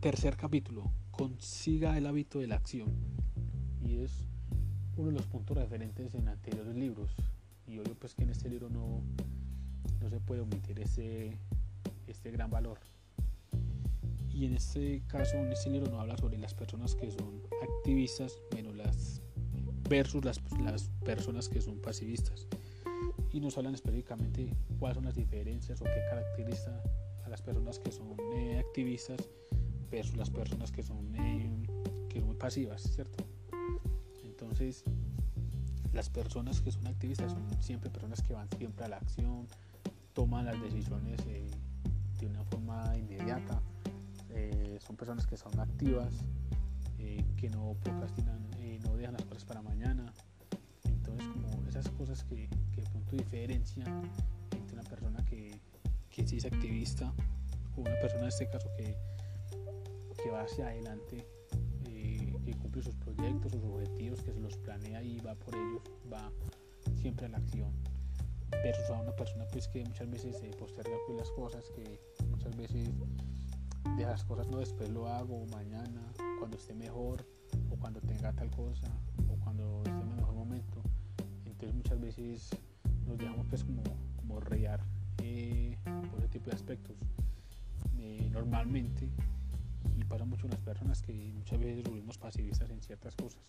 Tercer capítulo, consiga el hábito de la acción. Y es uno de los puntos referentes en anteriores libros. Y obvio pues que en este libro no, no se puede omitir ese, este gran valor. Y en este caso, en este libro no habla sobre las personas que son activistas, menos las versus las, las personas que son pasivistas. Y nos hablan específicamente cuáles son las diferencias o qué caracteriza a las personas que son eh, activistas versus las personas que son, eh, que son pasivas, ¿cierto? Entonces, las personas que son activistas son siempre personas que van siempre a la acción, toman las decisiones eh, de una forma inmediata, eh, son personas que son activas, eh, que no procrastinan, no dejan las cosas para mañana. Entonces, como esas cosas que, que de pronto diferencian entre una persona que, que sí es activista o una persona en este caso que, va hacia adelante que cumple sus proyectos, sus objetivos, que se los planea y va por ellos, va siempre a la acción. Versus a una persona pues que muchas veces se posterga pues, las cosas, que muchas veces deja las cosas, no después lo hago, mañana, cuando esté mejor, o cuando tenga tal cosa, o cuando esté en el mejor momento. Entonces muchas veces nos dejamos pues como, como eh, por ese tipo de aspectos. Eh, normalmente pasa mucho las personas que muchas veces volvemos pasivistas en ciertas cosas.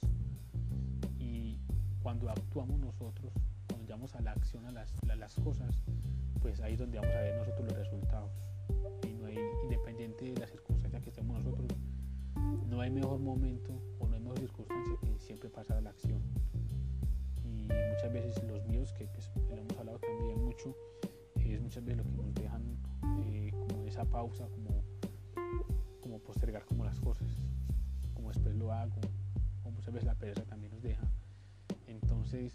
Y cuando actuamos nosotros, cuando llegamos a la acción, a las, las cosas, pues ahí es donde vamos a ver nosotros los resultados. Y no hay, independiente de la circunstancia que estemos nosotros, no hay mejor momento o no hay mejor circunstancia que siempre pasar a la acción. Y muchas veces los míos, que pues, lo hemos hablado también mucho, es muchas veces lo que nos dejan eh, como esa pausa, como postergar como las cosas, como después lo hago, o muchas veces la pereza también nos deja. Entonces,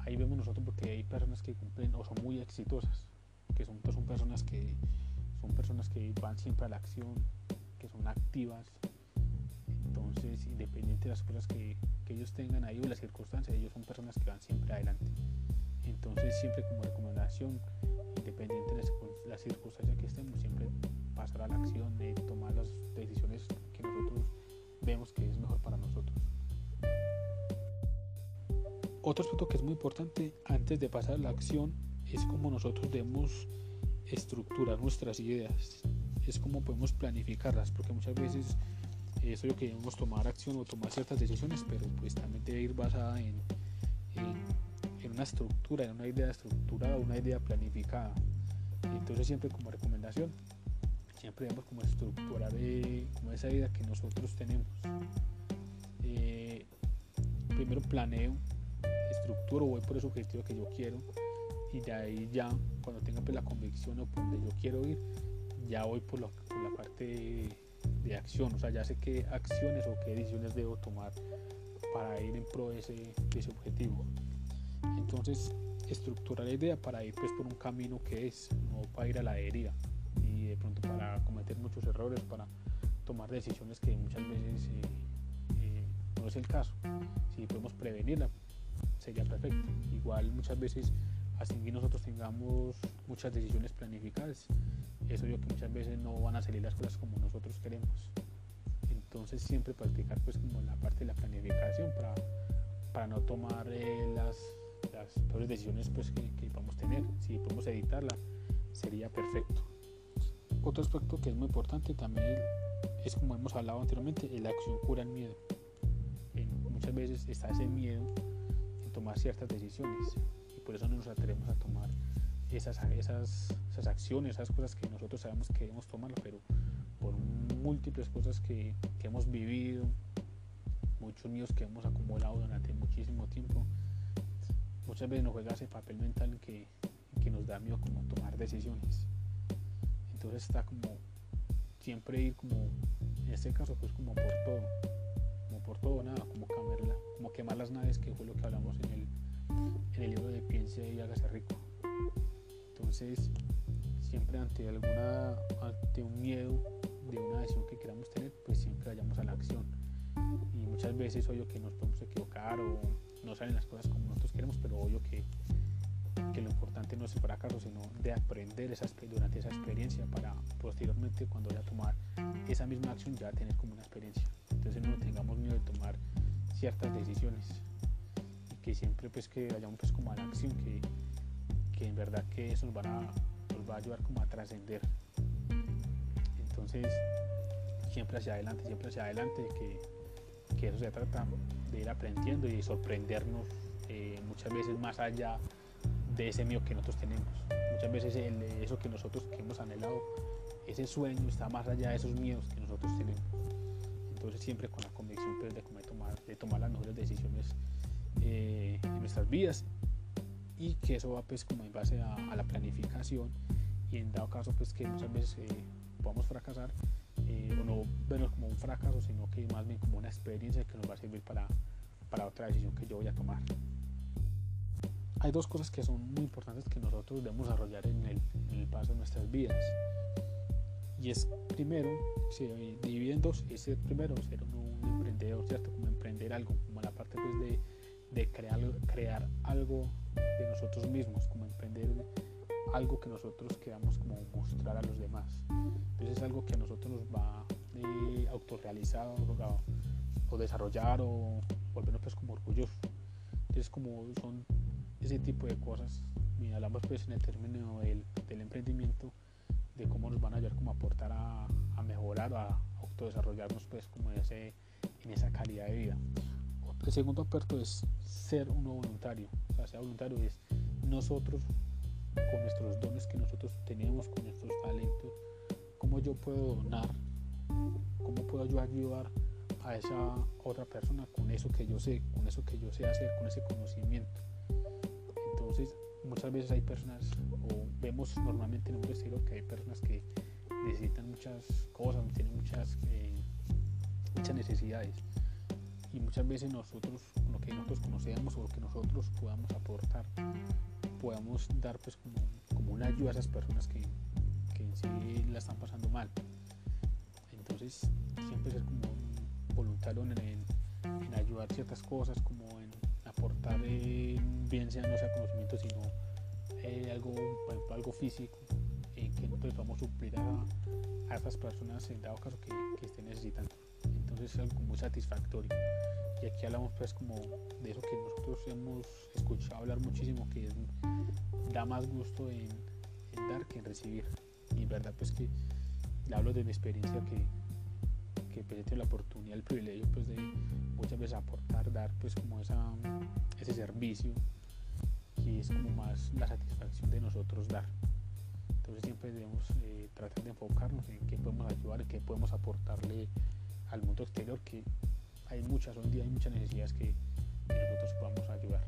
ahí vemos nosotros porque hay personas que cumplen o son muy exitosas, que son, son personas que son personas que van siempre a la acción, que son activas. Entonces, independiente de las cosas que, ellos tengan ahí o las circunstancias, ellos son personas que van siempre adelante. Entonces, siempre como recomendación, independiente de las circunstancias que estemos, siempre pasar a la acción, de vemos que es mejor para nosotros. Otro aspecto que es muy importante antes de pasar a la acción es cómo nosotros debemos estructurar nuestras ideas, es cómo podemos planificarlas, porque muchas veces es lo que debemos tomar acción o tomar ciertas decisiones, pero pues también debe ir basada en, en, una estructura, en una idea estructurada, una idea planificada. Entonces siempre como recomendación, siempre debemos como estructurar eh, esa idea que nosotros tenemos. Eh, primero planeo, estructuro, voy por ese objetivo que yo quiero y de ahí ya cuando tenga pues, la convicción o por donde yo quiero ir, ya voy por, la parte de, acción, o sea, ya sé qué acciones o qué decisiones debo tomar para ir en pro de ese, de ese objetivo. Entonces, estructurar la idea para ir pues por un camino que es, no para ir a la deriva de pronto para cometer muchos errores, para tomar decisiones que muchas veces eh, eh, no es el caso. Si podemos prevenirla, sería perfecto. Igual muchas veces, así que nosotros tengamos muchas decisiones planificadas, eso yo que muchas veces no van a salir las cosas como nosotros queremos. Entonces siempre practicar pues como la parte de la planificación para, para no tomar eh, las, las peores decisiones pues que, que podamos tener. Si podemos editarla, sería perfecto. Otro aspecto que es muy importante también es como hemos hablado anteriormente, la acción cura el miedo. muchas veces está ese miedo en tomar ciertas decisiones y por eso no nos atrevemos a tomar esas, esas, esas acciones, esas cosas que nosotros sabemos que debemos tomarlo, pero por múltiples cosas que, que hemos vivido, muchos miedos que hemos acumulado durante muchísimo tiempo, muchas veces nos juega ese papel mental que, que nos da miedo como tomar decisiones entonces está como siempre ir como, en este caso pues como por todo, como por todo nada, como como quemar las naves que fue lo que hablamos en el, en el libro de Piense y hágase rico. Entonces siempre ante alguna, ante un miedo de una decisión que queramos tener, pues siempre vayamos a la acción. Y muchas veces obvio que nos podemos equivocar o no salen las cosas como nosotros queremos, pero obvio que que lo importante no es el fracaso, sino de aprender esa, durante esa experiencia para posteriormente cuando vaya a tomar esa misma acción ya tener como una experiencia. Entonces no tengamos miedo de tomar ciertas decisiones y que siempre pues que vayamos pues como a la acción que, que en verdad que eso nos, a, nos va a ayudar como a trascender. Entonces siempre hacia adelante, siempre hacia adelante, que, que eso se trata de ir aprendiendo y sorprendernos eh, muchas veces más allá de ese miedo que nosotros tenemos. Muchas veces eso que nosotros que hemos anhelado, ese sueño está más allá de esos miedos que nosotros tenemos. Entonces siempre con la convicción pues, de, tomar, de tomar las mejores decisiones eh, en nuestras vidas y que eso va pues como en base a, la planificación y en dado caso pues que muchas veces eh, podamos fracasar eh, o no verlo como un fracaso sino que más bien como una experiencia que nos va a servir para, para otra decisión que yo voy a tomar hay dos cosas que son muy importantes que nosotros debemos desarrollar en el, paso de nuestras vidas. Y es primero, si dividen dos, es primero ser un, emprendedor, ¿cierto? Como emprender algo, como la parte pues, de, de crear, crear algo de nosotros mismos, como emprender algo que nosotros queramos como mostrar a los demás. Entonces es algo que a nosotros nos va eh, autorrealizar o, o, desarrollar o volvernos pues como orgullosos. Entonces como son tipo de cosas. Y hablamos pues en el término del, emprendimiento, de cómo nos van a ayudar como aportar a, mejorar, a autodesarrollarnos pues como en esa calidad de vida. El segundo aspecto es ser uno voluntario. O sea, ser voluntario es nosotros con nuestros dones que nosotros tenemos, con nuestros talentos, cómo yo puedo donar, cómo puedo yo ayudar a esa otra persona con eso que yo sé, con eso que yo sé hacer, con ese conocimiento. Muchas veces hay personas, o vemos normalmente en un estilo que hay personas que necesitan muchas cosas, tienen muchas, eh, muchas necesidades. Y muchas veces nosotros, lo que nosotros conocemos o lo que nosotros podamos aportar, podamos dar pues como, como una ayuda a esas personas que, que en sí la están pasando mal. Entonces, siempre ser como un voluntario en, en ayudar ciertas cosas, como en aportar eh, bien sea no sea conocimiento sino eh, algo algo físico en que nosotros a suplir a, a estas personas en dado caso que, que, estén necesitando. Entonces es algo muy satisfactorio. Y aquí hablamos pues como de eso que nosotros hemos escuchado hablar muchísimo que da más gusto en, en, dar que en recibir. Y en verdad pues que hablo de mi experiencia que que pues la oportunidad, el privilegio pues de muchas veces aportar, dar pues como esa, ese servicio que es como más la satisfacción de nosotros dar. Entonces siempre debemos eh, tratar de enfocarnos en qué podemos ayudar, qué podemos aportarle al mundo exterior, que hay muchas, hoy día hay muchas necesidades que, nosotros podamos ayudar